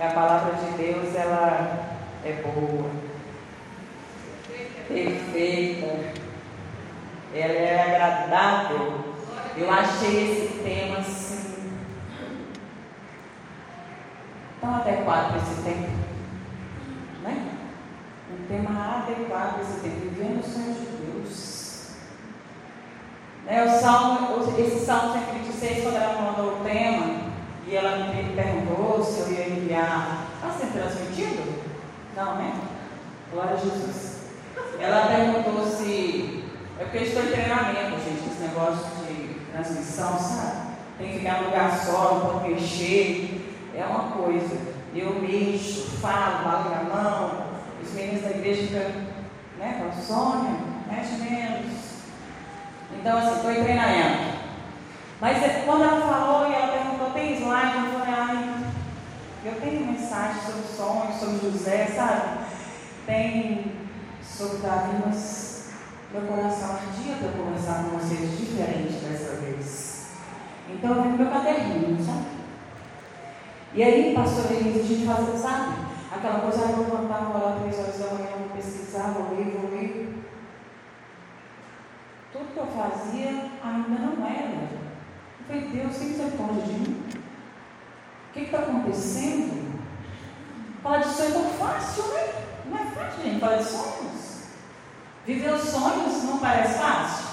A palavra de Deus, ela é boa, perfeita, ela é agradável. Eu achei esse tema assim, tão adequado para esse tempo, né? Um tema adequado para esse tempo, vivendo os sonhos de Deus. Né, o salmo, esse Salmo 126, quando ela mandou o tema, e ela me perguntou se eu ia enviar. Está sendo transmitido? Não, né? Glória a Jesus. Ela perguntou se. É porque eu estou em treinamento, gente, esse negócio de transmissão, sabe? Tem que ficar no lugar só, não pode mexer. É uma coisa. Eu mexo, falo, bato na mão. Os meninos da igreja ficam, né? Com Sônia, mexe menos. Então, assim, estou em treinamento. Mas é, quando ela falou e ela perguntou, tem slide? Eu falei, ai, eu tenho mensagem sobre sonhos, sobre José, sabe? Tem sobre Davi, mas meu coração ardia para conversar com vocês diferente dessa vez. Então eu vi meu caderninho, sabe? E aí, pastor Elise, a gente faz, sabe? Aquela coisa, eu vou levantar, vou lá três horas da manhã, vou pesquisar, vou ler, vou ler. Tudo que eu fazia ainda não era. Falei, Deus, você pode de mim? O que está acontecendo? Falar de sonho é tão fácil, né? Não é fácil, gente, falar de sonhos. Viver os sonhos não parece fácil.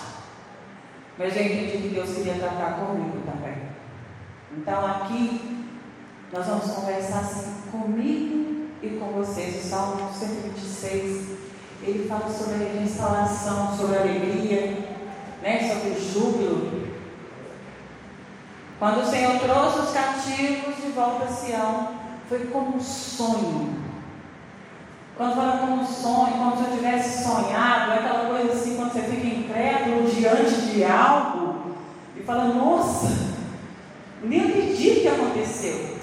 Mas eu entendi que Deus queria tratar comigo também. Então aqui nós vamos conversar assim comigo e com vocês. O Salmo 126, ele fala sobre a restauração, sobre a alegria, né? sobre o júbilo. Quando o Senhor trouxe os cativos de volta a Sião, foi como um sonho. Quando fala como um sonho, como se eu tivesse sonhado, é aquela coisa assim, quando você fica incrédulo diante de algo e fala, nossa, nem acredito que aconteceu.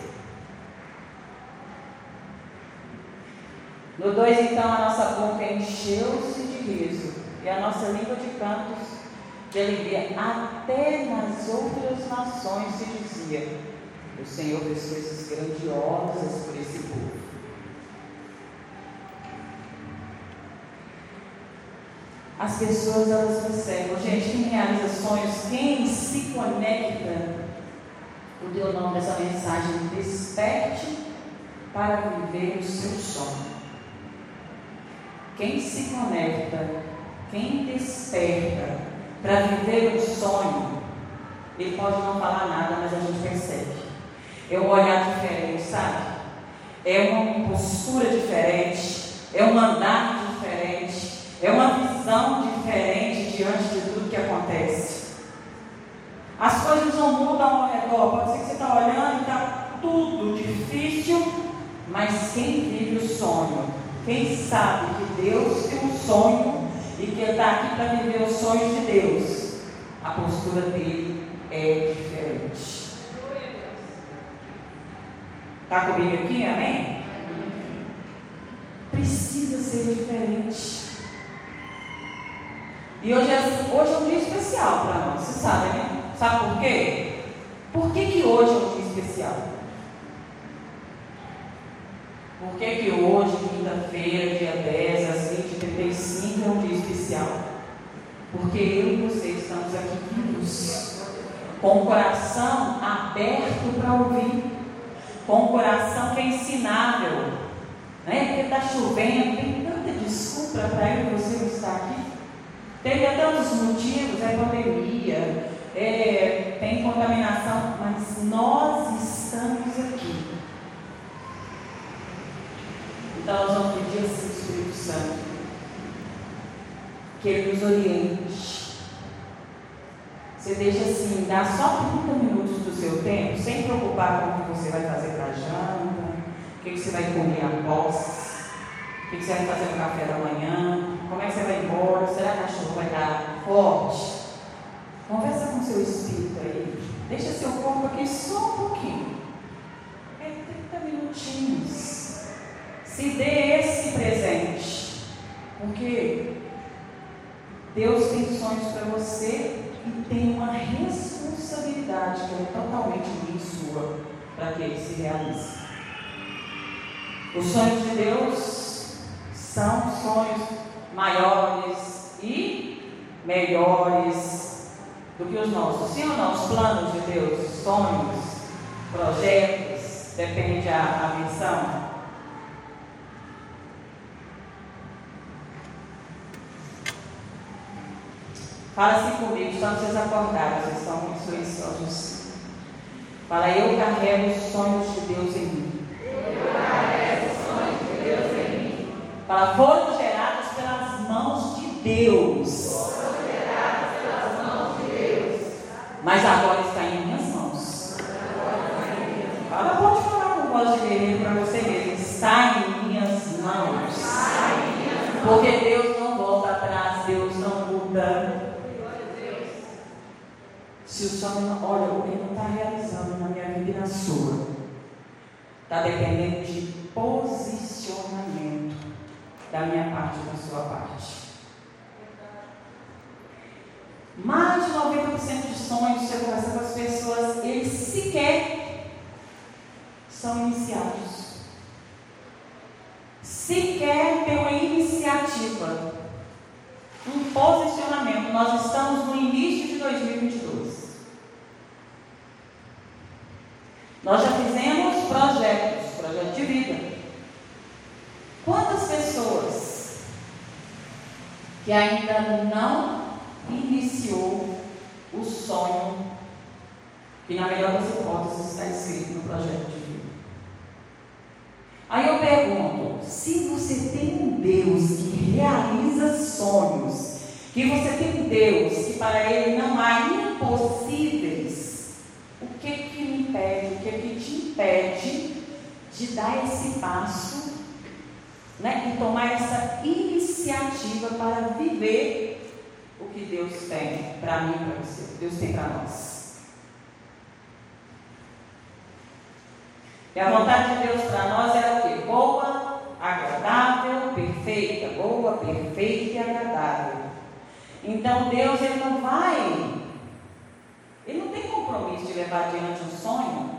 No 2, então, a nossa boca encheu-se de riso e a nossa língua de cantos de alegria. Até nas outras nações se dizia: O Senhor fez coisas grandiosas por esse povo. As pessoas elas recebem. Gente, quem realiza sonhos, quem se conecta, o teu nome dessa mensagem, desperte para viver o seu sonho. Quem se conecta, quem desperta para viver um sonho, ele pode não falar nada, mas a gente percebe. É um olhar diferente, sabe? É uma postura diferente, é um andar diferente, é uma visão diferente diante de tudo que acontece. As coisas não mudam ao redor. Pode ser que você está olhando e está tudo difícil, mas quem vive o sonho, quem sabe que Deus tem um sonho e ele está aqui para viver os sonhos de Deus, a postura dele é diferente. Está comigo aqui, amém? Precisa ser diferente. E hoje é, hoje é um dia especial para nós, você sabe, né? Sabe por quê? Por que, que hoje é um dia especial? Por que, que hoje, quinta-feira, dia 10, às 20h35, é um dia especial? Porque eu e você estamos aqui vivos, com o coração aberto para ouvir, com o coração que é ensinável, né? porque está chovendo, tem tanta desculpa para eu e você estar aqui. Teria tantos motivos, é pandemia, é, tem contaminação, mas nós estamos aqui então assim ao Espírito Santo que Ele nos oriente. Você deixa assim, dá só 30 minutos do seu tempo, sem preocupar com o que você vai fazer para janta, o que você vai comer após, o que você vai fazer no café da manhã, como é que você vai embora, será que a chuva vai dar forte? Conversa com seu espírito aí. Deixa seu corpo aqui só um pouquinho. É 30 minutinhos. Se dê esse presente. Porque Deus tem sonhos para você e tem uma responsabilidade que é totalmente sua para que ele se realize. Os sonhos de Deus são sonhos maiores e melhores do que os nossos. Sim ou não? Os planos de Deus, sonhos, projetos, depende a, a missão. Fala assim comigo, só vocês acordaram, vocês estão muito silenciosos. Fala, eu carrego os sonhos de Deus em mim. Eu carrego os sonhos de Deus em mim. Fala, foram gerados pelas mãos de Deus. Foram gerados pelas mãos de Deus. Mas agora está em minhas mãos. Fala, pode falar com voz de guerreiro para você mesmo. Está em minhas mãos. Porque Deus não volta atrás, Deus não muda. Se o sonho, olha, o que não está realizando na minha vida e na sua, está dependendo de posicionamento da minha parte e da sua parte. Mais de 90% de sonhos que eu converso com as pessoas, eles sequer são iniciados. Sequer tem uma iniciativa, um posicionamento. Nós estamos no início de 2022. Nós já fizemos projetos, projeto de vida. Quantas pessoas que ainda não iniciou o sonho que na melhor das hipóteses está escrito no projeto de vida? Aí eu pergunto, se você tem um Deus que realiza sonhos, que você tem um Deus que para ele não há impossíveis, o que que impede, o que que te impede de dar esse passo, tomar essa iniciativa para viver o que Deus tem para mim e para você, o que Deus tem para nós? E a vontade de Deus para nós era o quê? Boa, agradável, perfeita. Boa, perfeita e agradável. Então Deus ele não vai ele não tem compromisso de levar adiante um sonho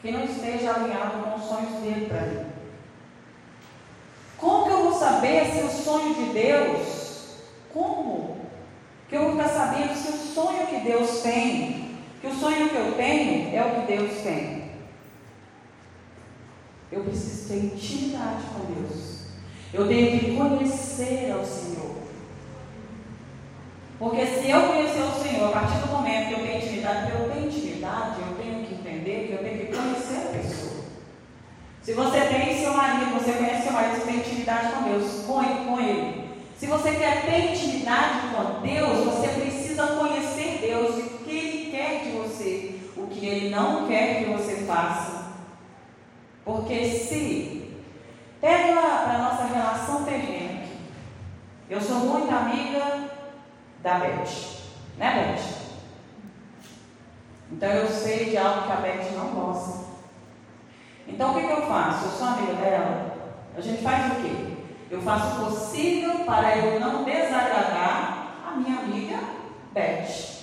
que não esteja alinhado com os sonhos dele para mim. Como que eu vou saber se o sonho de Deus, como que eu vou ficar sabendo se o sonho que Deus tem, que o sonho que eu tenho é o que Deus tem? Eu preciso ter intimidade com Deus. Eu tenho que conhecer ao Senhor. Porque se eu conhecer o Senhor, a partir do momento que eu tenho intimidade, eu tenho intimidade, eu tenho que entender que eu tenho que conhecer. Se você tem seu marido, você conhece seu marido, você tem intimidade com Deus, com com ele. Se você quer ter intimidade com Deus, você precisa conhecer Deus, o que Ele quer de você, o que Ele não quer que você faça. Porque se, pega para a nossa relação terrena aqui. Eu sou muito amiga da Beth. Né, Beth? Então eu sei de algo que a Beth não gosta. Então o que, que eu faço? Eu sou amiga dela. A gente faz o quê? Eu faço o possível para eu não desagradar a minha amiga Beth.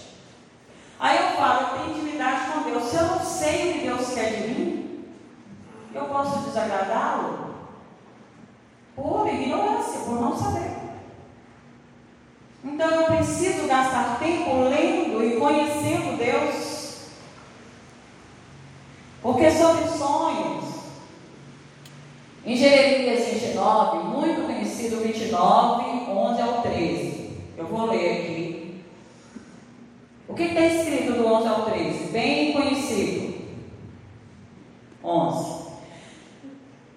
Aí eu falo, eu tenho intimidade com Deus. Se eu não sei o que Deus quer de mim, eu posso desagradá-lo por ignorância, por não saber. Então eu preciso gastar tempo lendo e conhecendo Deus. Porque sobre sonhos, em Jeremias 29, muito conhecido 29, 11 ao 13. Eu vou ler aqui. O que está escrito do 11 ao 13? Bem conhecido. 11.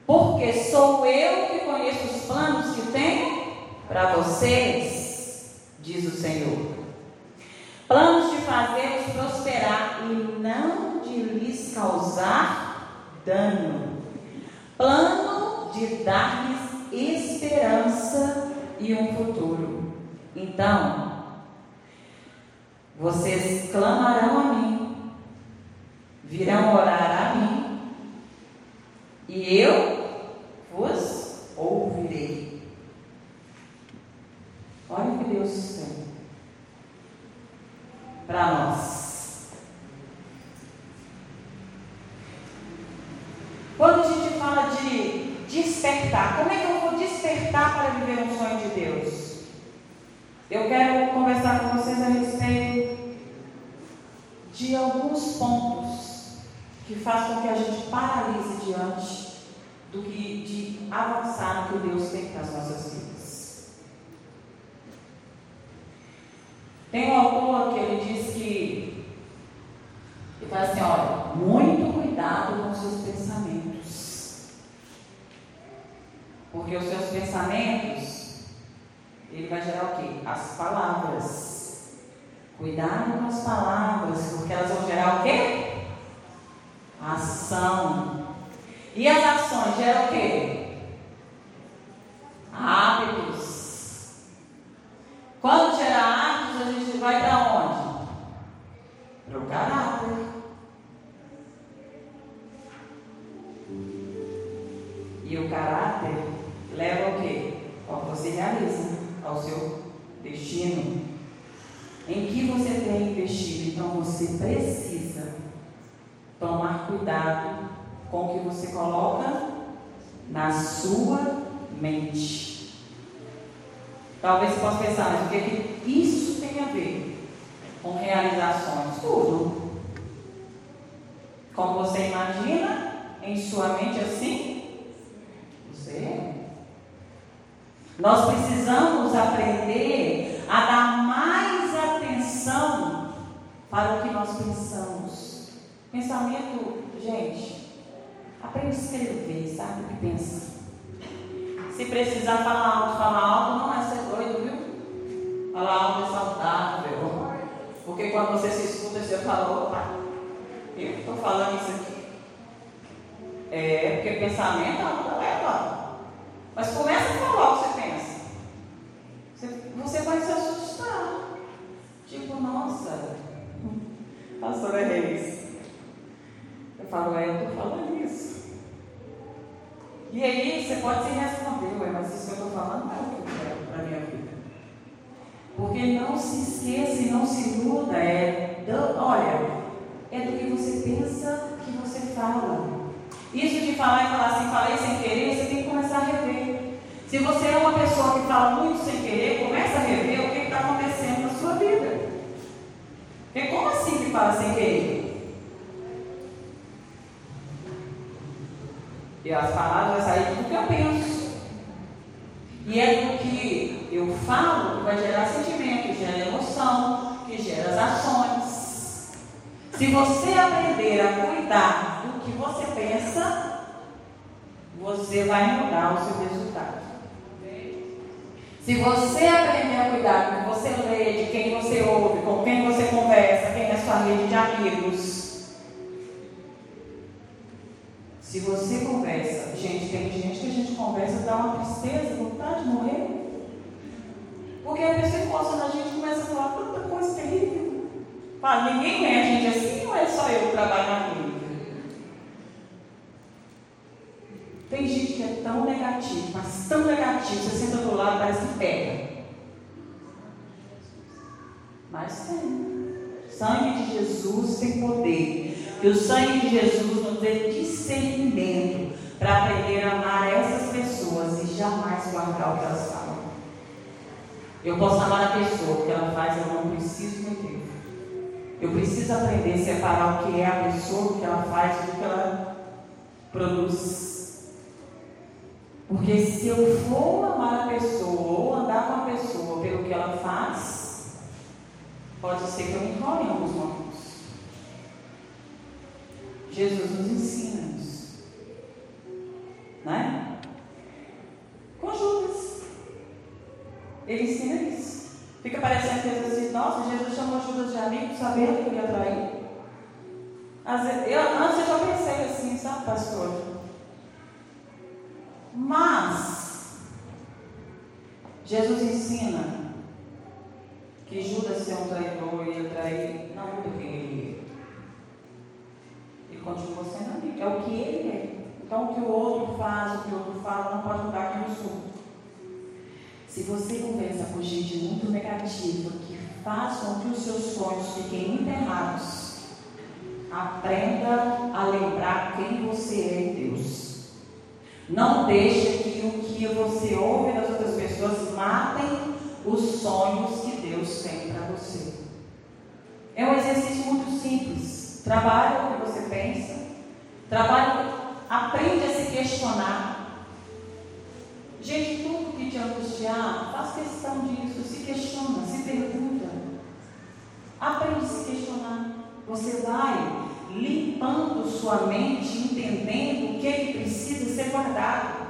Porque sou eu que conheço os planos que tenho para vocês, diz o Senhor. Planos de fazê-los prosperar e não lhes causar dano. Plano de dar-lhes esperança e um futuro. Então, vocês clamarão a mim, virão orar a mim, e eu vos ouvirei. Olha o que Deus tem para nós. Quando a gente fala fala de despertar. Como é que eu vou despertar para viver um sonho de Deus? Eu quero conversar com vocês a respeito de alguns pontos que fazem com que a gente paralise diante do que de avançar no que Deus tem para as nossas vidas. Tem um autor que ele diz que ele fala assim, olha, muito cuidado com os seus pensamentos. Porque os seus pensamentos, ele vai gerar o quê? As palavras. Cuidado com as palavras, porque elas vão gerar o quê? Ação. E as ações geram o quê? Hábitos. Quando gerar hábitos, a gente vai para onde? Para o caráter. E o caráter leva ao quê? Ao que você realiza, ao seu destino. Em que você tem investido, então você precisa tomar cuidado com o que você coloca na sua mente. Talvez você possa pensar, mas o que, é que isso tem a ver com realizações? Tudo. Como você imagina em sua mente assim? Você. Nós precisamos aprender a dar mais atenção para o que nós pensamos. Pensamento, gente, Aprende a escrever, sabe o que pensa. Se precisar falar alto, falar alto não é ser doido, viu? Falar alto é saudável. Porque quando você se escuta, você fala, opa, eu estou falando isso aqui. É, porque pensamento anda leva. Mas começa a falar o que você pensa. Você, você vai se assustar. Tipo, nossa, pastora Reis. Eu falo, é, eu estou falando isso. E aí você pode se responder, ué, mas isso que eu estou falando não é o que eu quero para a minha vida. Porque não se esqueça e não se iluda, é, olha, é do que você pensa que você fala. Isso de falar e falar assim, falei sem querer, você tem que começar a rever. Se você é uma pessoa que fala muito sem querer, começa a rever o que está acontecendo na sua vida. Porque como assim que fala sem querer? E as palavras sair do que eu penso. E é do que eu falo que vai gerar sentimento, que gera emoção, que gera as ações. Se você aprender a cuidar do que você pensa, você vai mudar o seu resultado. Se você aprender a cuidar do que você lê, de quem você ouve, com quem você conversa, quem é sua rede de amigos, Se você conversa, gente, tem gente que a gente conversa, dá uma tristeza, vontade de morrer. Porque a pessoa encosta na gente começa a falar tanta coisa terrível. Fala, ninguém é a gente assim ou é só eu que trabalho na clínica? Tem gente que é tão negativo, mas tão negativo, você senta do lado, parece que pega. Mas tem. Sangue de Jesus tem poder. Que o sangue de Jesus nos dê discernimento para aprender a amar essas pessoas e jamais guardar o que elas falam. Eu posso amar a pessoa, o que ela faz, eu não preciso meter. Eu preciso aprender a separar o que é a pessoa, o que ela faz, o que ela produz. Porque se eu for amar a pessoa ou andar com a pessoa pelo que ela faz, pode ser que eu me enrole em alguns momentos. Jesus nos ensina isso. Né? Com Judas. Ele ensina isso. Fica parecendo que Jesus diz, nossa, Jesus chamou Judas de amigo, sabendo que ele ia trair. Antes eu já pensei assim, sabe, pastor? Mas, Jesus ensina que Judas ser um traidor ia trair, não muda quem ele é continua sendo amigo. É o que ele é. Então, o que o outro faz, o que o outro fala, não pode mudar quem eu sou. Se você conversa com gente muito negativa, que faz com que os seus sonhos fiquem enterrados, aprenda a lembrar quem você é em Deus. Não deixe que o que você ouve das outras pessoas matem os sonhos que Deus tem para você. É um exercício muito simples. Trabalhe o que você pensa. Trabalhe, aprende a se questionar. Gente, tudo que te angustiar, faz questão disso, se questiona, se pergunta. Aprende a se questionar. Você vai limpando sua mente, entendendo o que, é que precisa ser guardado.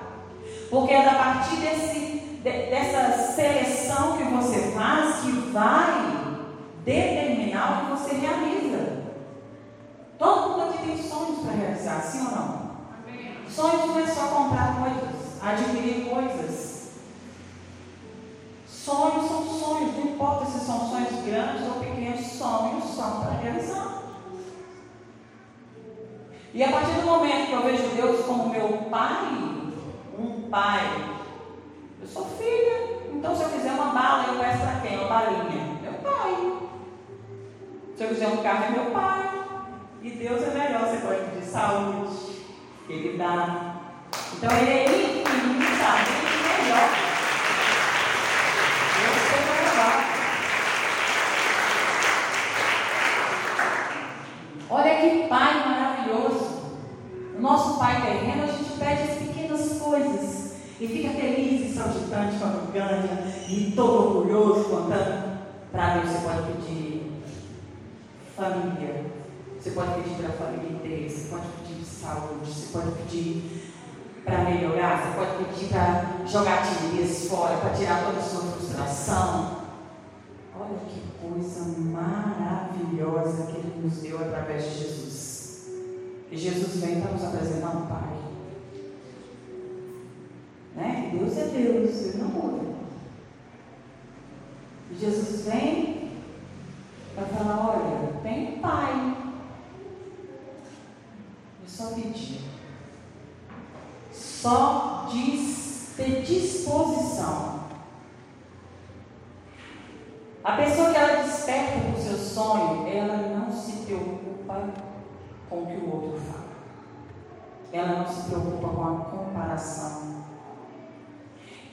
Porque é a partir desse, dessa seleção que você faz que vai determinar o que você realiza. Todo mundo aqui tem sonhos para realizar, sim ou não? Amém. Sonhos não é só comprar coisas, adquirir coisas. Sonhos são sonhos, não importa se são sonhos grandes ou pequenos, sonhos são para realizar. E a partir do momento que eu vejo Deus como meu pai, um pai, eu sou filha, então se eu quiser uma bala, eu peço para quem? Uma balinha? Meu pai. Se eu quiser um carro, é meu pai. E Deus é melhor, você pode pedir saúde, Ele dá. Então Ele é infinitamente melhor. Eu sei levar. Olha que pai maravilhoso. O nosso pai terreno, a gente pede as pequenas coisas e fica feliz e saltitante quando ganha e todo orgulhoso contando. Para Deus você pode pedir família, você pode pedir para a família inteira, você pode pedir saúde, você pode pedir para melhorar, você pode pedir para jogar timidez fora, para tirar toda a sua frustração. Olha que coisa maravilhosa que Ele nos deu através de Jesus. E Jesus vem para nos apresentar um Pai. Né? Deus é Deus, Ele não muda. E Jesus vem para falar, olha, tem um Pai. É só pedir. Só diz ter disposição. A pessoa que ela desperta para o seu sonho, ela não se preocupa com o que o outro fala. Ela não se preocupa com a comparação.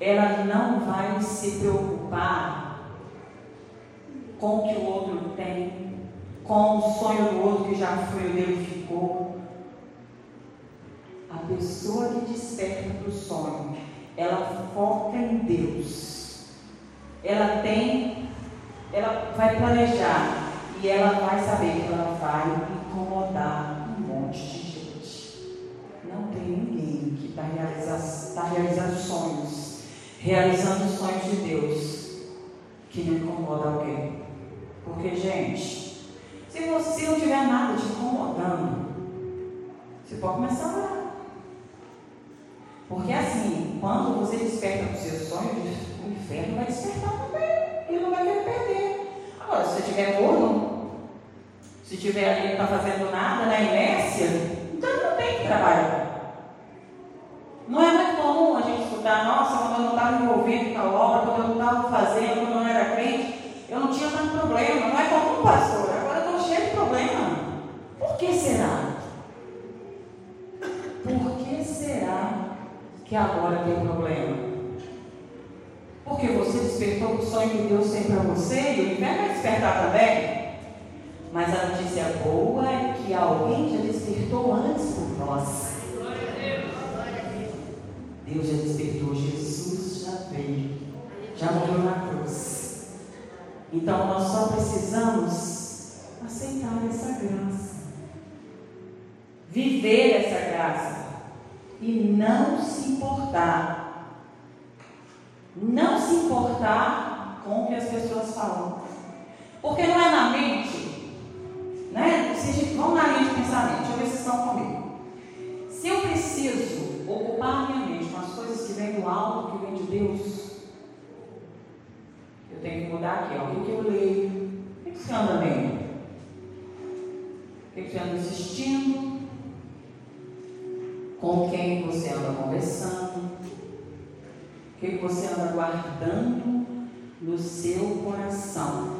Ela não vai se preocupar com o que o outro tem, com o sonho do outro que já foi o dele ficou. A pessoa que desperta para o sonho, ela foca em Deus. Ela tem, ela vai planejar e ela vai saber que ela vai incomodar um monte de gente. Não tem ninguém que está realizando, tá realizando sonhos, realizando os sonhos de Deus, que não incomoda alguém. Porque, gente, se você não tiver nada te incomodando, você pode começar a orar. Porque assim, quando você desperta os seus sonhos, o inferno vai despertar também. Agora, se estiver morno, se tiver ali não está fazendo nada, na inércia, então não tem que trabalhar. Não é muito comum a gente escutar, nossa, quando eu não estava envolvido com a obra, quando eu não estava fazendo, quando eu não era crente, eu não tinha tanto problema. Não é comum, pastor. Agora eu estou cheio de problema. Por que será? Por que será que agora tem problema? Porque você despertou o sonho que Deus tem para você e o inferno vai despertar também. Mas a notícia boa é que alguém já despertou antes por nós. Deus já despertou, Jesus já veio, já morreu na cruz. Então nós só precisamos aceitar essa graça, viver essa graça e não se importar. Não se importar com o que as pessoas falam. Porque não é na mente né? Se, vamos na linha de pensamento, deixa eu ver se estão comigo. Se eu preciso ocupar a minha mente com as coisas que vêm do alto, que vêm de Deus, eu tenho que mudar aqui, ó. O que, eu leio? O que, você anda lendo? O que você anda assistindo? Com quem você anda conversando? O que, que você anda guardando no seu coração?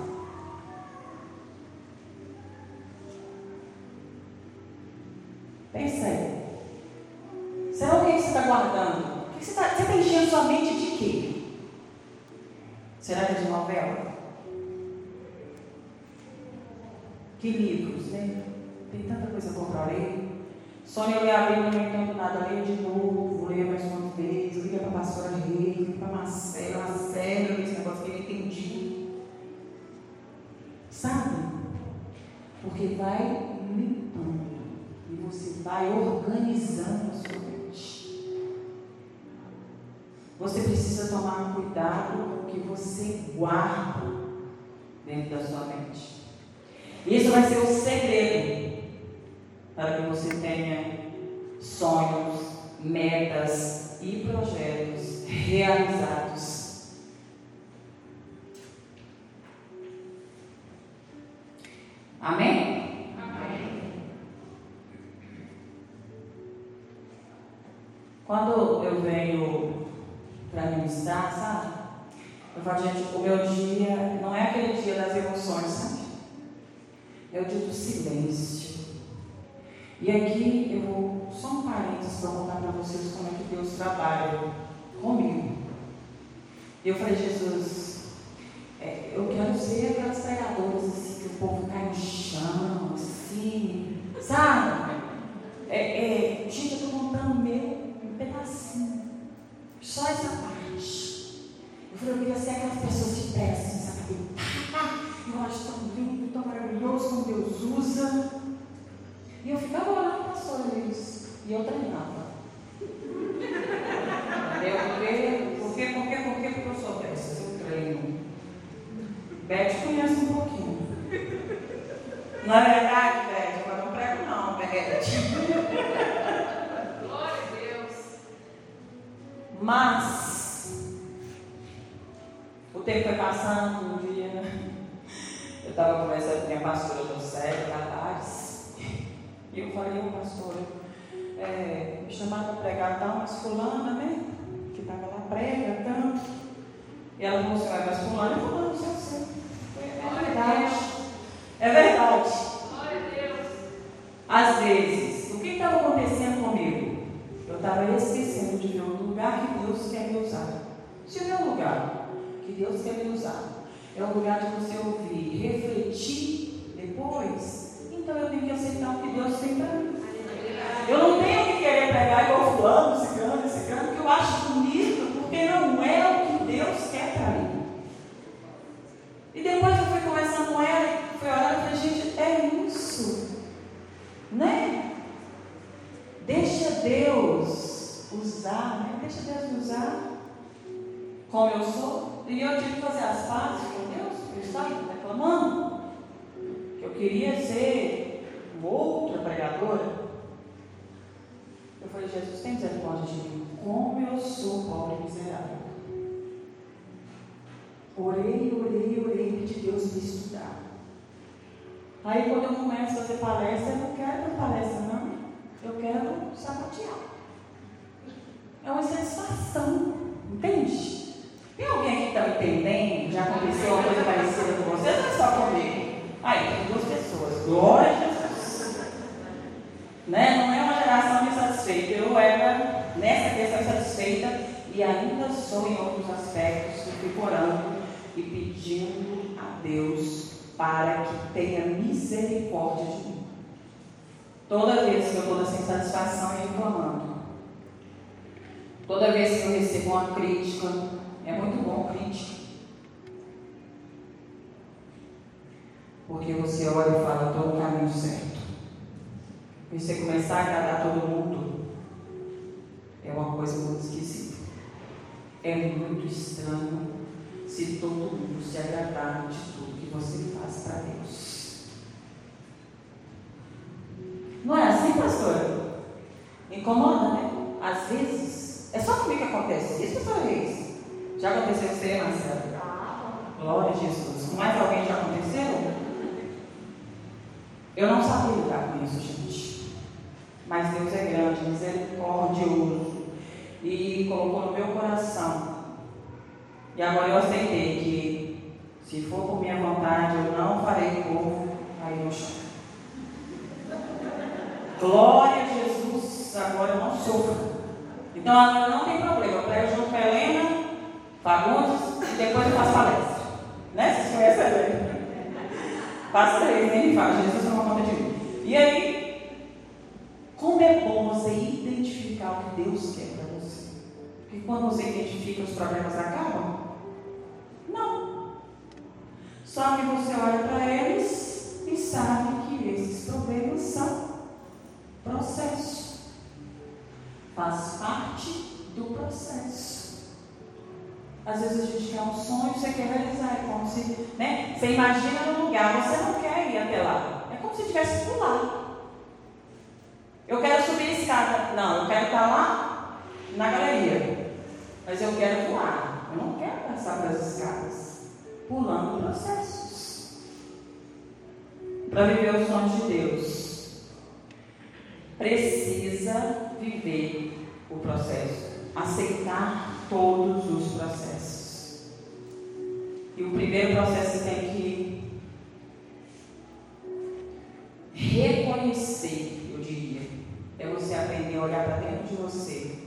Pensa aí. Será o que você está guardando? Você está tá enchendo sua mente de quê? Será que é de novela? Que livros, né? Tem tanta coisa para ler. Sônia, li a Bíblia, não entendo nada, leio de novo, leio mais uma vez, liga para a pastora Rei, liga para Marcela, Marcela, esse negócio que eu entendi. Sabe? Porque vai limpando e você vai organizando a sua mente. Você precisa tomar cuidado com o que você guarda dentro da sua mente. Isso vai ser o segredo para que você tenha sonhos, metas e projetos realizados. Amém? Amém. Quando eu venho para ministrar, sabe? Eu falo, gente, o meu dia não é aquele dia das emoções, sabe? É o dia do silêncio. Eu falei, Jesus, é, eu quero ser aquelas pregadoras assim, que o povo cai no chão, assim, sabe? É, é, gente, eu estou contando meu um pedacinho. Só essa parte. Eu falei, eu queria ser aquelas pessoas de pé, assim, sabe? Eu acho tão lindo, tão maravilhoso como Deus usa. E eu ficava orando, pastor Luiz. E eu treinava. Entendeu? Por quê? Por quê? Por quê? Porque eu sou dessas. Eu treino. Beth conhece um pouquinho. Não é verdade, Beth? Eu não prego não, Beth. Glória a Deus. Mas o tempo foi passando, um dia eu estava conversando com minha pastora Célio, Tavares. E eu falei, ô pastor, é, me chamaram para pregar tal, mas fulana, né? Que estava lá, prega tanto. E ela assim, mas fulana é fulano, isso eu sei. É verdade. É verdade. Glória a Deus. Às vezes, o que estava acontecendo comigo? Eu estava esquecendo de ver o lugar que Deus quer me usar. Se o meu lugar que Deus quer me usar é o lugar de você ouvir, refletir depois, então eu tenho que aceitar o que Deus tem para mim. Eu não tenho que querer pegar igual fulano, ciclano, ciclano, que eu acho bonito, porque não é o que Deus quer para mim. E depois eu fui conversando com ela, fui orando e falei, gente, é isso. Né? Deixa Deus usar, né? Deixa Deus me usar como eu sou. E eu tive que fazer as pazes com Deus, eu estava reclamando eu queria ser uma outra pregadora. Eu falei, Jesus, tem misericórdia de mim. Como eu sou pobre e miserável. Orei, orei, orei, pedi Deus me estudar. Aí quando eu começo a fazer palestra, eu não quero palestra, não. Eu quero sapatear. É uma satisfação, entende? Tem alguém que está me entendendo? Já aconteceu uma coisa parecida com você? Não é só comigo. Aí, tem duas pessoas. Glória a Jesus. Né? Não é uma geração insatisfeita. Eu era nessa questão insatisfeita e ainda sou em outros aspectos. Fico orando e pedindo a Deus para que tenha misericórdia de mim. Toda vez que eu estou nessa insatisfação e reclamando, toda vez que eu recebo uma crítica, é muito bom crítica. Porque você olha e fala, estou no caminho certo. E você começar a agradar todo mundo, é uma coisa muito esquisita. É muito estranho se todo mundo se agradar de tudo que você faz para Deus. Não é assim, pastora? Incomoda, né? Às vezes, é só comigo que acontece isso, pastora Reis? Já aconteceu com você, Marcelo? Glória a Jesus. Com mais alguém já aconteceu? Eu não sabia lidar com isso, gente. Mas Deus é grande, misericordioso. E colocou no meu coração. E agora eu aceitei que, se for por minha vontade, eu não farei povo cair no chão. Glória a Jesus, agora eu não sofro. Então agora não tem problema. Eu prego junto com a Helena, Fagundes, e depois eu faço palestra. Né? Vocês conhecem a Helena? Faço três, nem me fala, Jesus não conta de mim. E aí, como é bom você identificar o que Deus quer para você? Porque quando você identifica, os problemas acabam? Não. Só que você olha para eles e sabe que esses problemas são processo. Faz parte do processo. Às vezes a gente quer um sonho, você quer realizar, é como se, né? Você imagina no lugar, você não quer ir até lá. É como se tivesse pular. Eu quero subir a escada. Não, eu quero estar lá na galeria. Mas eu quero voar. Eu não quero passar pelas escadas. Pulando processos. Para viver os sonhos de Deus, precisa viver o processo. Aceitar todos os processos. E o primeiro processo tem que reconhecer, eu diria, é você aprender a olhar para dentro de você.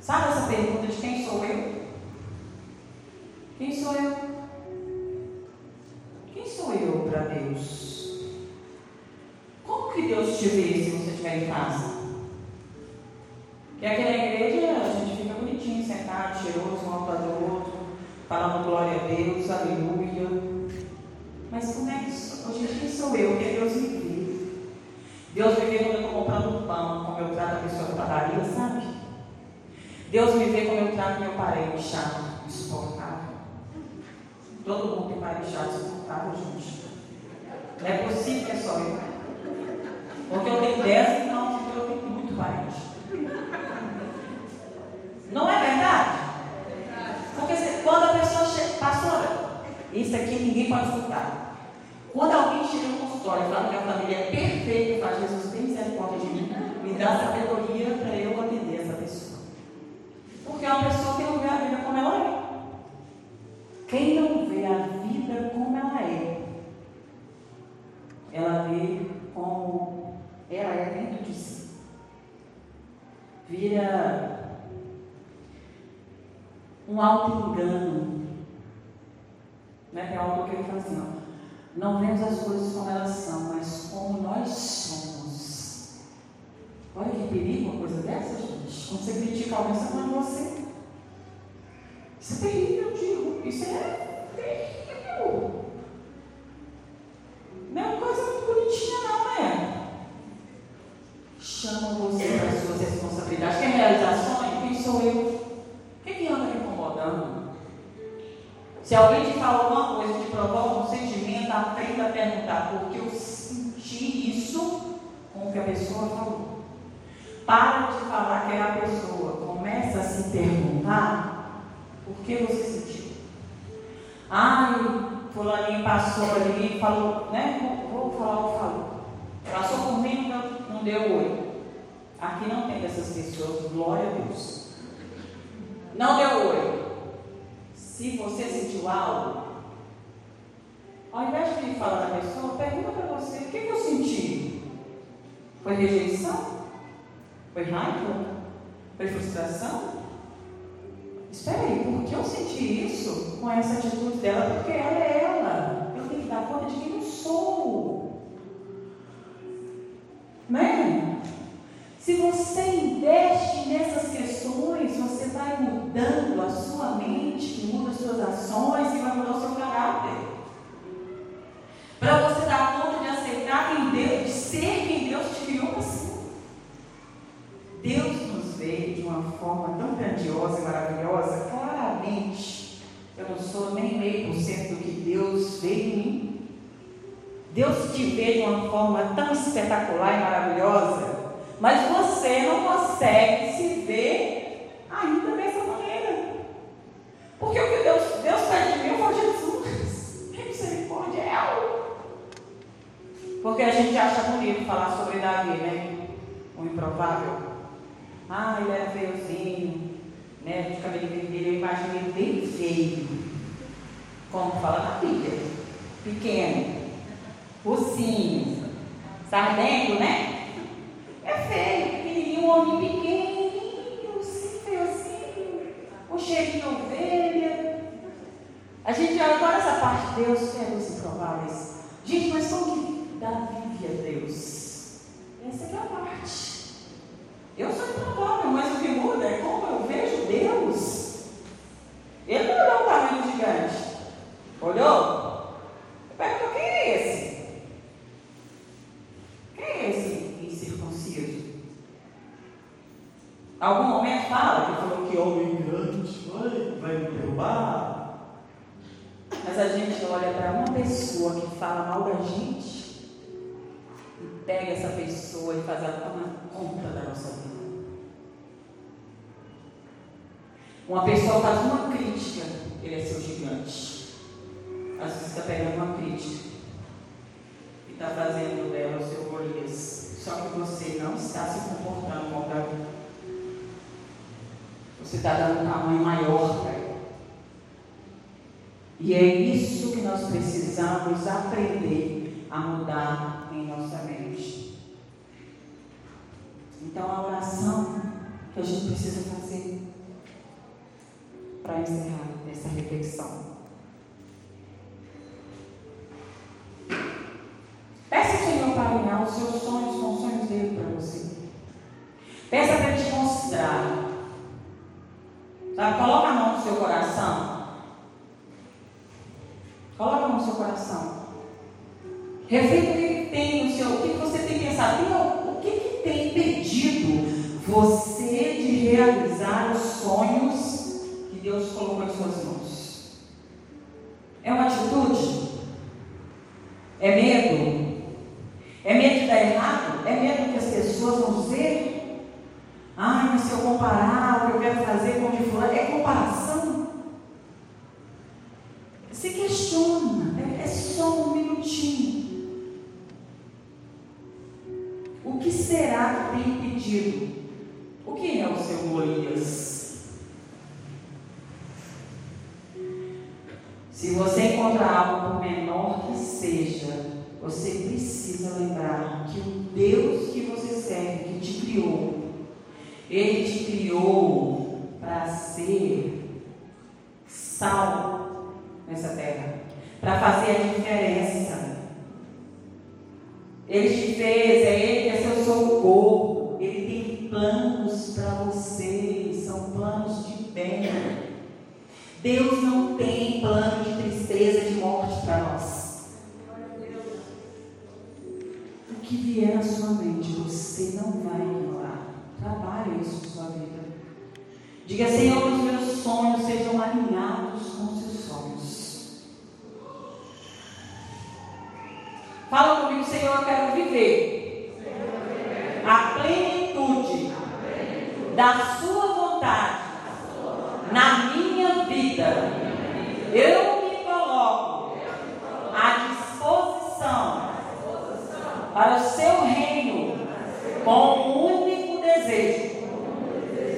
Sabe essa pergunta de quem sou eu? Quem sou eu? Quem sou eu para Deus? Como que Deus te vê se você estiver em casa? Que aqui na igreja a gente fica bonitinho, sentado, cheiroso, um ao lado do outro, falando glória a Deus, aleluia. Mas como é que? Gente, quem sou eu? Que Deus me vê. Deus me vê quando eu estou comprando pão, como eu trato a pessoa da padaria, sabe? Deus me vê como eu trato meu parente chato, insuportável. Todo mundo tem parente chato, insuportável, gente. Não é possível que é só eu. Porque eu tenho 10, então eu tenho muito parente. Não é verdade? Porque quando a pessoa chega, pastora, isso aqui ninguém pode escutar. Quando alguém chega no consultório e fala que a família é perfeita, faz Jesus tem misericórdia de mim, me dá sabedoria para eu atender essa pessoa. Porque é uma pessoa que não vê a vida como ela é. Quem não vê a vida como ela é, ela vê como ela é dentro de si. Vira um auto-engano. Né? Tem algo que ele fala assim, ó, não vemos as coisas como elas são, mas como nós somos. Olha que perigo uma coisa dessa, gente. Quando você critica alguém, você de você. Isso é terrível, eu digo. Isso é terrível. Não é uma coisa muito bonitinha, não, né? Chama você para as suas responsabilidades. Quer sonho? Quem sou eu? O que, que anda me incomodando? Se alguém te fala provoca um sentimento, aprenda a perguntar, porque eu senti isso com o que a pessoa falou. Para de falar que é a pessoa. Começa a se perguntar por que você sentiu. Ai, fulaninho passou ali falou, né? Vou, vou falar o que falou. Passou por mim, não, não deu oi. Aqui não tem dessas pessoas, glória a Deus. Não deu oi. Se você sentiu algo, ao invés de falar da pessoa, pergunta para você: o que, eu senti? Foi rejeição? Foi raiva? Foi frustração? Espera aí, por que eu senti isso com essa atitude dela? Porque ela é ela. Eu tenho que dar conta de quem eu sou. Né? Se você investe nessas questões, você vai mudando a sua mente, muda as suas ações e vai mudar o seu caráter. Para você dar conta de aceitar quem Deus, de ser quem Deus te criou para ser. Deus nos vê de uma forma tão grandiosa e maravilhosa, claramente. Eu não sou nem meio por cento do que Deus vê em mim. Deus te vê de uma forma tão espetacular e maravilhosa mas você não consegue se ver ainda dessa maneira. Porque o que Deus, Deus pede de mim, falo, Jesus, que misericórdia é ela. Porque a gente acha bonito falar sobre Davi, né? O improvável. Ah, ele era feiozinho, né, de cabelo vermelho, eu imagino ele bem feio, como fala na Bíblia, pequeno, ursinho, sardento né? É feio, pequenininho, um homem pequenininho, assim, feiozinho, o cheiro de ovelha. A gente olha agora essa parte, de Deus, é provar isso. Gente, mas como que Davi via Deus? Essa é a parte. Eu sou improvável, mas o que muda é como eu vejo Deus. Ele não olhou o tamanho gigante. Olhou? Eu pergunto, quem é esse? Quem é esse incircunciso? Algum momento fala que falou que homem grande vai, vai me derrubar. Mas a gente olha para uma pessoa que fala mal da gente e pega essa pessoa e faz ela tomar conta da nossa vida. Uma pessoa faz uma crítica, ele é seu gigante. Às vezes está pegando uma crítica e está fazendo dela o seu Golias. Só que você não está se comportando como Davi. Você está dando um tamanho maior para ele. E é isso que nós precisamos aprender a mudar em nossa mente. Então, a oração que a gente precisa fazer para encerrar essa reflexão. Peça ao Senhor para alinhar os seus sonhos com os sonhos dele para você. Peça para ele te mostrar. Sabe, coloca a mão no seu coração Coloca no seu coração. Reflita o que tem no seu, o que você tem pensado. O que, que tem você de realizar os Senhor, eu quero viver a plenitude da Sua vontade na minha vida. Eu me coloco à disposição para o Seu reino com um único desejo: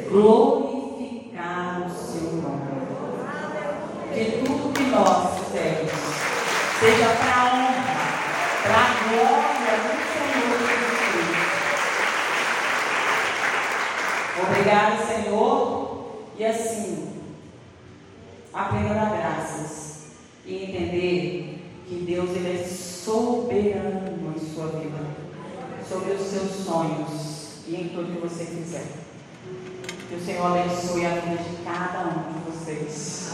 glorificar o Seu nome. Que tudo que nós fizermos seja para a glória do Senhor Jesus. Obrigado, Senhor. E assim, aprenda a dar graças e entender que Deus ele é soberano em sua vida, sobre os seus sonhos e em tudo que você fizer. Que o Senhor abençoe a vida de cada um de vocês,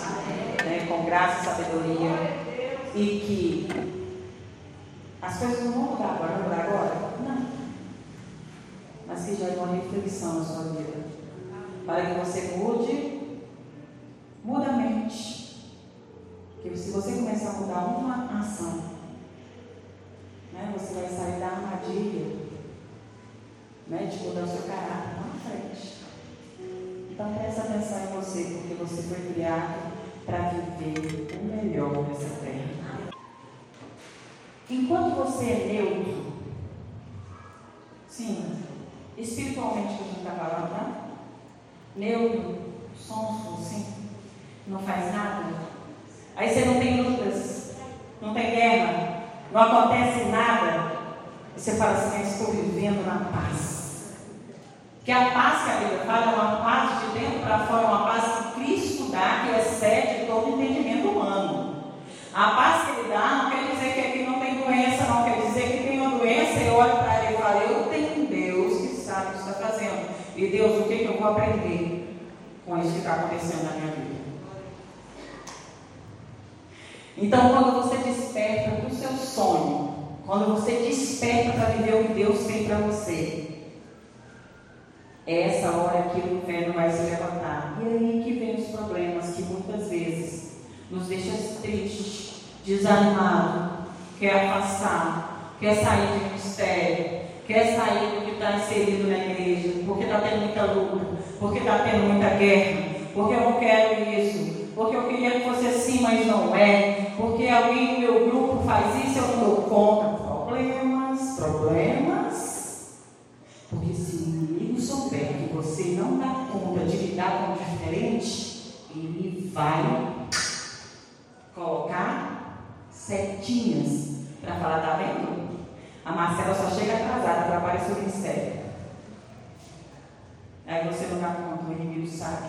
né, com graça e sabedoria, e que as coisas não vão mudar agora, vão mudar agora? Não. Mas que gere uma reflexão na sua vida. Para que você mude, muda a mente. Porque se você começar a mudar uma ação, né, você vai sair da armadilha né, de mudar o seu caráter lá na frente. Então presta atenção em você, porque você foi criado para viver o melhor dessa terra. Enquanto você é neutro, sim, espiritualmente que a gente está falando, tá? Neutro, sonso, sim, não faz nada. Aí você não tem lutas, não tem guerra, não acontece nada. Você fala assim, estou vivendo na paz. Que a paz que a Bíblia fala é uma paz de dentro para fora, uma paz que Cristo dá, que excede todo entendimento humano. A paz que ele dá não quer dizer que aqui não tem doença, não quer dizer que tem uma doença eu olho para ele e falo, eu tenho um Deus que sabe o que está fazendo. E Deus, o que, que eu vou aprender com isso que está acontecendo na minha vida? Então, quando você desperta do seu sonho, quando você desperta para viver o que Deus tem para você, é essa hora que o inferno vai se levantar. E aí que vem os problemas que muitas vezes nos deixa tristes, desanimados, quer afastar, quer sair do ministério, quer sair do está inserido na igreja, porque está tendo muita luta, porque está tendo muita guerra, porque eu não quero isso, porque eu queria que fosse assim, mas não é, porque alguém no meu grupo faz isso, eu não dou conta. Problemas, problemas. Porque se o inimigo souber que você não dá conta de lidar com o diferente, ele vai colocar setinhas para falar, tá vendo? A Marcela só chega atrasada para aparecer o ministério. Aí você não dá conta, o inimigo sabe.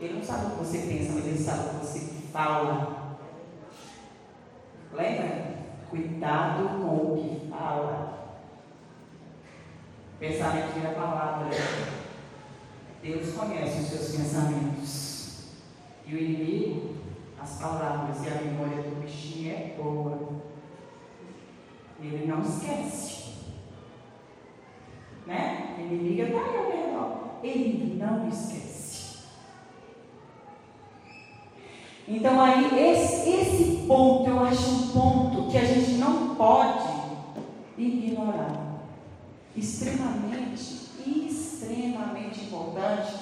Ele não sabe o que você pensa, mas ele sabe o que você fala. Lembra? Cuidado com o que fala. Pensamento vira palavra. Deus conhece os seus pensamentos. E o inimigo, as palavras e a memória do bichinho é boa. Ele não esquece. Né? O inimigo está aí ao. Ele não esquece. Então aí, esse, esse ponto eu acho um ponto que a gente não pode ignorar. Extremamente, extremamente importante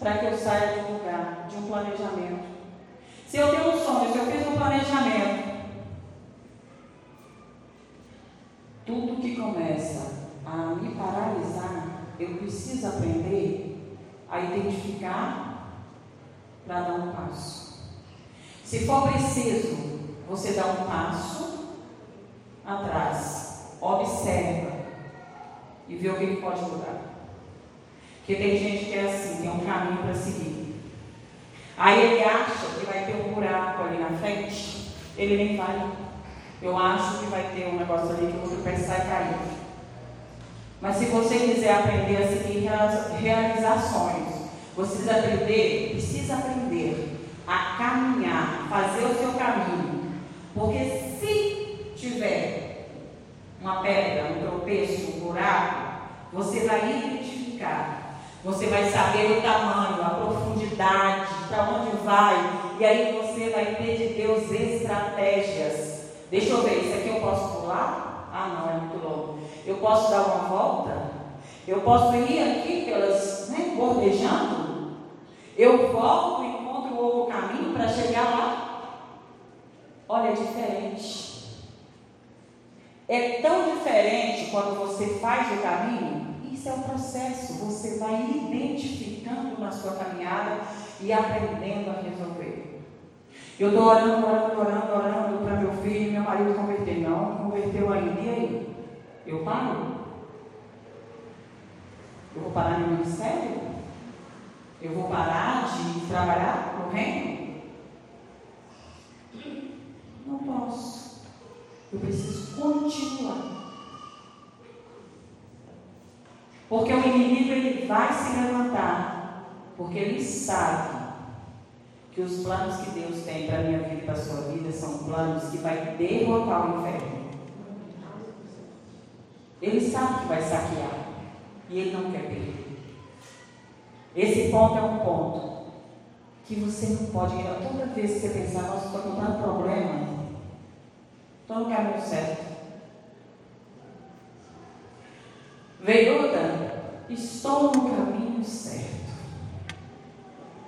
para que eu saia de um lugar, de um planejamento. Se eu tenho um sonho, se eu fiz um planejamento, tudo que começa a me paralisar, eu preciso aprender a identificar para dar um passo. Se for preciso, você dá um passo atrás, observa e vê o que pode mudar. Porque tem gente que é assim, tem um caminho para seguir. Aí ele acha que vai ter um buraco ali na frente, ele nem vai. Eu acho que vai ter um negócio ali que o outro pé sai caindo. Mas se você quiser aprender a seguir realizações, você precisa aprender, precisa aprender a caminhar, fazer o seu caminho. Porque se tiver uma pedra, um tropeço, um buraco, você vai identificar. Você vai saber o tamanho, a profundidade, para onde vai. E aí você vai ter de Deus estratégias Deixa eu ver, isso aqui eu posso pular? Ah, não, é muito longo. Eu posso dar uma volta? Eu posso ir aqui pelas, né, bordejando? Eu volto e encontro outro caminho para chegar lá? Olha, é diferente. É tão diferente quando você faz o caminho. Isso é o processo. Você vai identificando na sua caminhada e aprendendo a resolver. Eu estou orando, orando, orando, orando para meu filho meu marido converter. Não, converteu ainda. E aí? Eu paro? Eu vou parar no ministério? Eu vou parar de trabalhar no reino? Não posso. Eu preciso continuar. Porque o inimigo ele vai se levantar. Porque ele sabe que os planos que Deus tem para a minha vida e para a sua vida são planos que vai derrotar o inferno. Ele sabe que vai saquear e ele não quer perder. Esse ponto é um ponto que você não pode. Toda vez que você pensar, nossa, estou com tanto problema, estou no caminho certo. Veiuda, estou no caminho certo.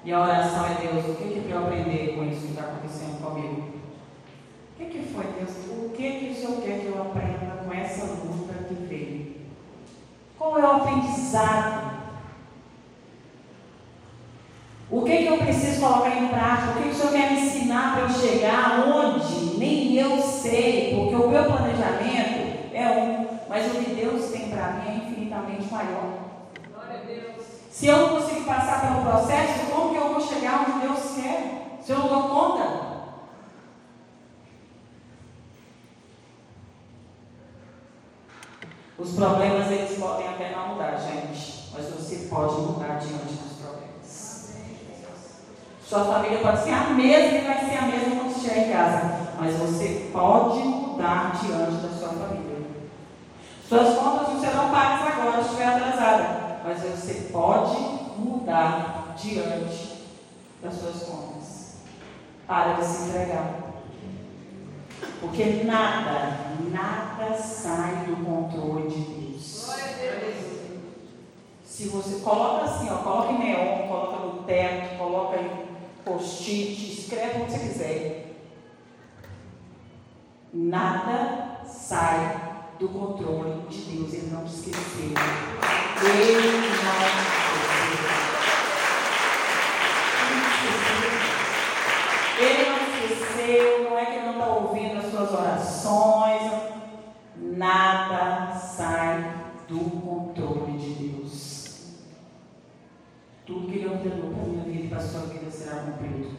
E a oração é Deus, o que, que para eu aprender com isso que está acontecendo comigo? O que, que foi, Deus? O que, que o Senhor quer que eu aprenda com essa luta que veio? Qual é o aprendizado? O que, que eu preciso colocar em prática? O que, que o Senhor quer me ensinar para eu chegar onde? Nem eu sei, porque o meu planejamento é um, mas o que Deus tem para mim é infinitamente maior. Se eu não consigo passar pelo processo, como que eu vou chegar onde Deus quer? Se eu não dou conta? Os problemas eles podem até não mudar, gente, mas você pode mudar diante dos problemas. Sua família pode ser a mesma e vai ser a mesma quando estiver em casa, mas você pode mudar diante da sua família. Suas contas não serão pagas agora, se estiver atrasada mas você pode mudar diante das suas contas. Para de se entregar. Porque nada, nada sai do controle de Deus. Se você coloca assim, ó, coloca em neon, coloca no teto, coloca em post-it, escreve onde você quiser. Nada sai do controle de Deus. Ele não te esqueceu. Ele não te esqueceu. Ele não te esqueceu. Não é que ele não está ouvindo as suas orações. Nada sai do controle de Deus. Tudo que ele ordenou para a minha vida e para a sua vida será cumprido.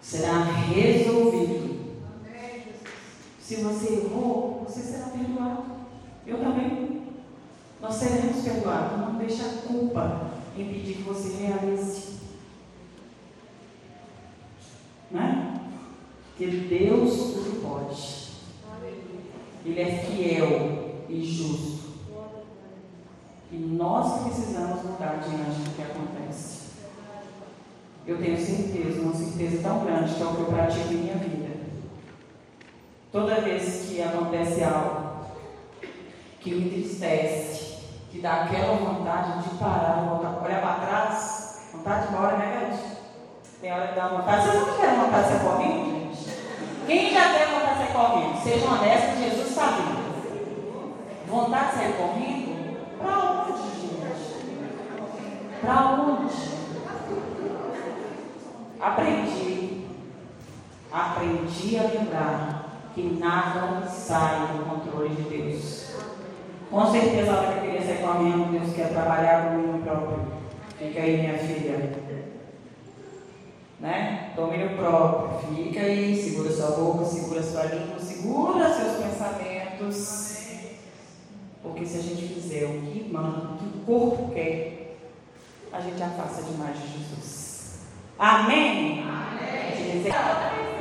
Será resolvido. Se você errou, você será perdoado. Eu também. Nós seremos perdoados. Não deixe a culpa impedir que você realize. Né? Que Deus tudo pode. Ele é fiel e justo. E nós precisamos mudar diante do que acontece. Eu tenho certeza, uma certeza tão grande que é o que eu pratico em minha vida. Toda vez que acontece algo que me entristece, que dá aquela vontade de parar, voltar, olhar para trás, vontade de embora, né, gente? Tem hora que dá vontade. Vocês não tiveram vontade de sair correndo, gente? Quem já teve vontade de sair correndo? Sejam honestos, Jesus está vindo. Vontade de sair correndo? Para onde, gente? Para onde? Aprendi. Aprendi a lembrar que nada sai do controle de Deus. Com certeza, a hora que sair correndo, Deus quer trabalhar comigo próprio. Fica aí, minha filha. Né? Domínio próprio. Fica aí, segura sua boca, segura sua língua, segura seus pensamentos. Porque se a gente fizer o que manda, o que o corpo quer, a gente afasta demais de Jesus. Amém. Amém.